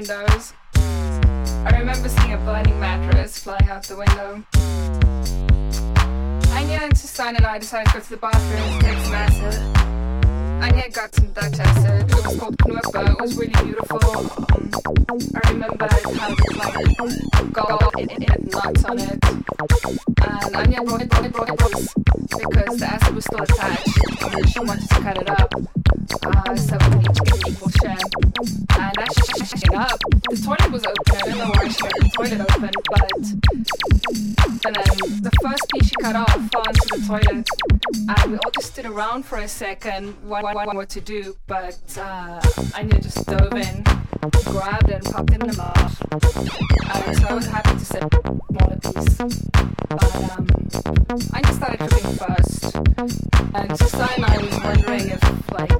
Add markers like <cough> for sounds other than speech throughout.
windows. I remember seeing a burning mattress flying out the window. I Anya and Susan and I decided to go to the bathroom to take some acid. Anya got some Dutch acid. It was called Knoeper. It was really beautiful. I remember it it had nuts on it. And it, it, it, because the acid was still attached. And she wanted to cut it up. So. And it up, the toilet was open. I the toilet open, but and then the first piece she cut off fell into the toilet. And we all just stood around for a second, wondering what to do. But uh, just dove in, grabbed it, and popped it in the mouth. Uh, so I was happy to smaller piece. But um, Anya started cooking first. And Susan and I was wondering if, like,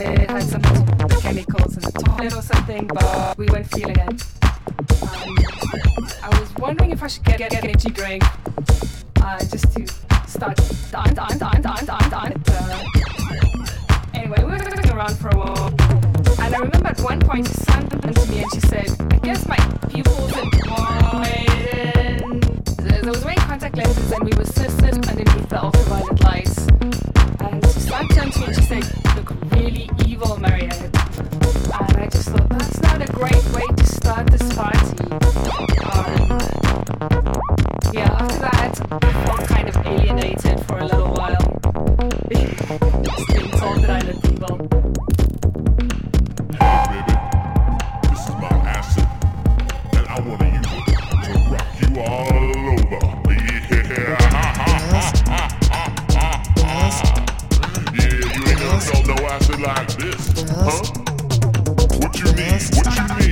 it had something to do with chemicals in the toilet or something, but we weren't feeling it. Um, I was wondering if I should get, get, get an energy drink uh, just to start on, on, on, on, on. Uh, anyway, we were around for a while. And I remember at one point she Susan turned to me and she said, I guess my pupils had widened. There was wearing contact lenses and we were sisters underneath the ultraviolet lights. And Susan turned to me and she said, look really evil, Mariette. And I just thought, that's not a great way to start this party. Um, yeah, after that, I felt kind of alienated for a little while. <laughs> being told that I look evil. Like this, huh? What you need? What you need?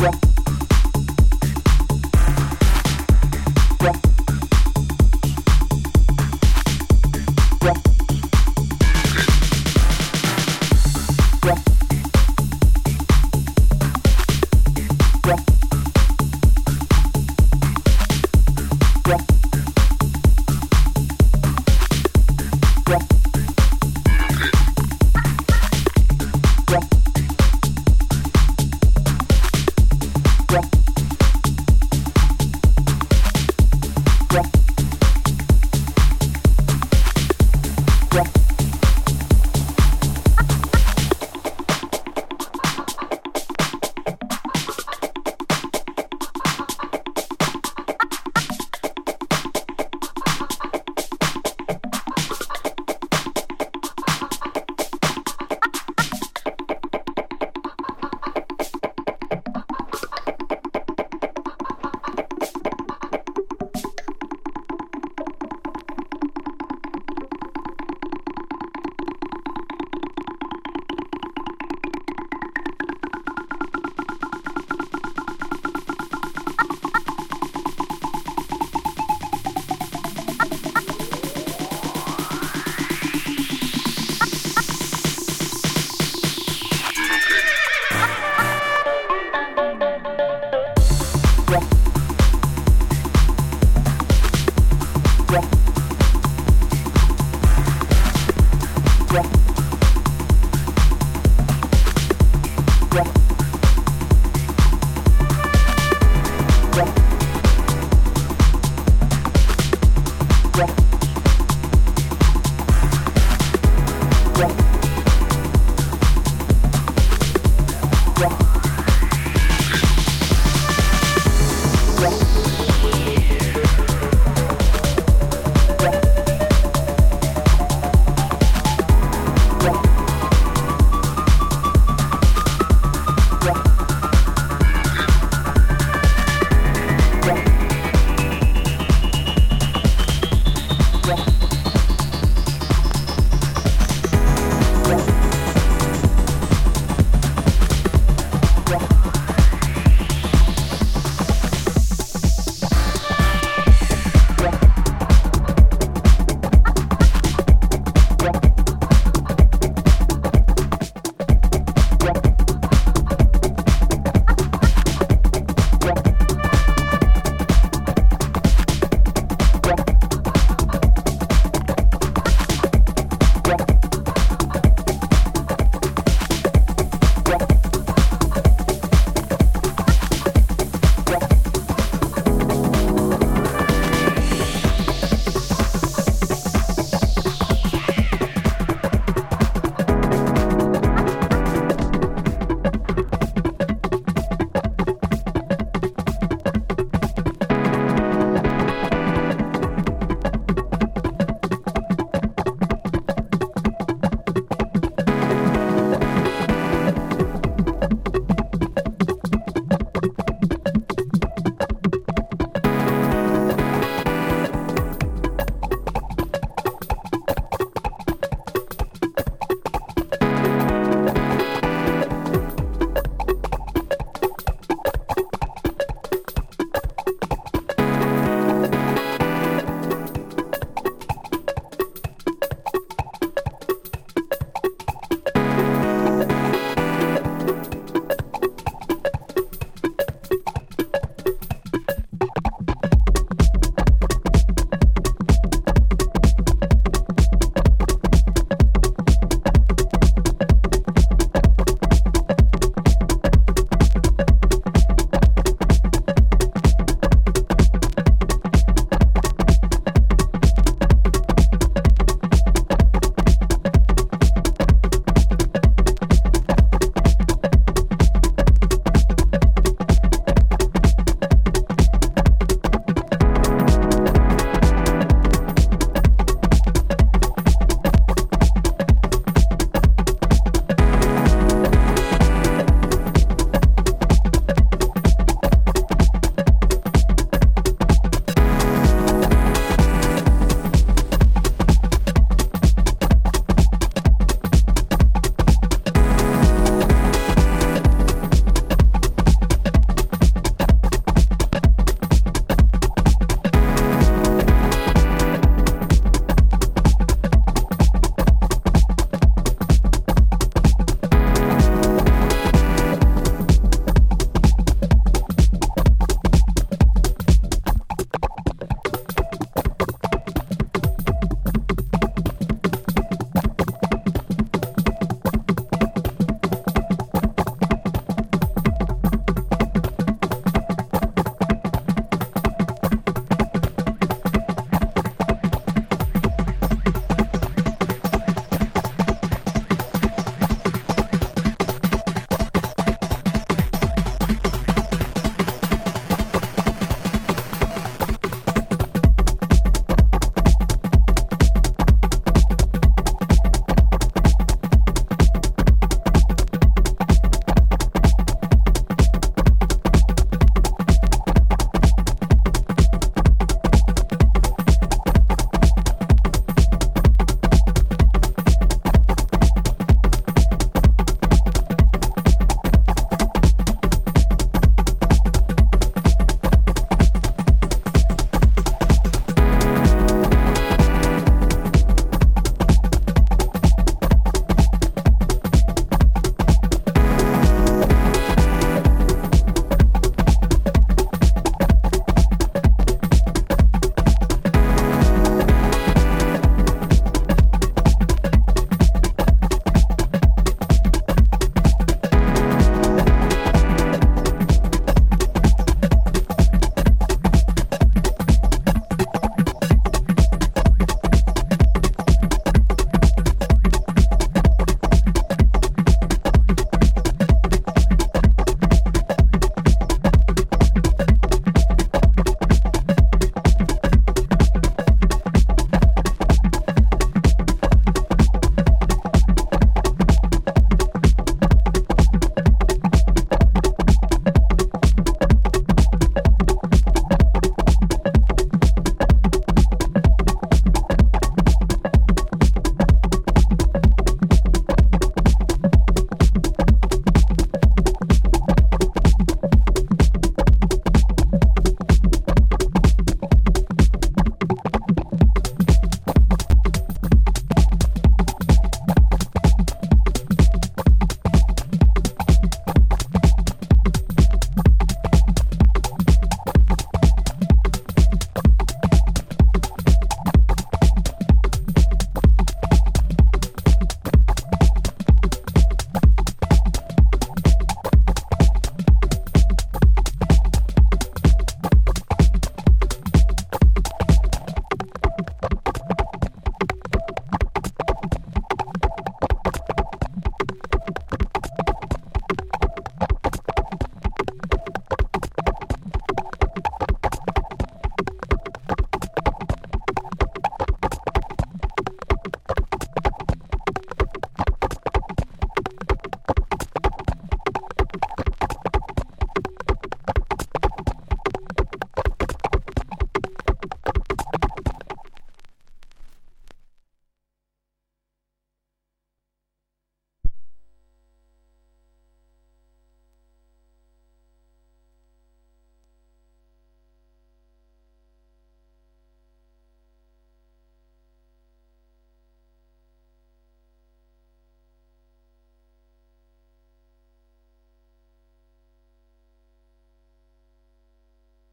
Yeah.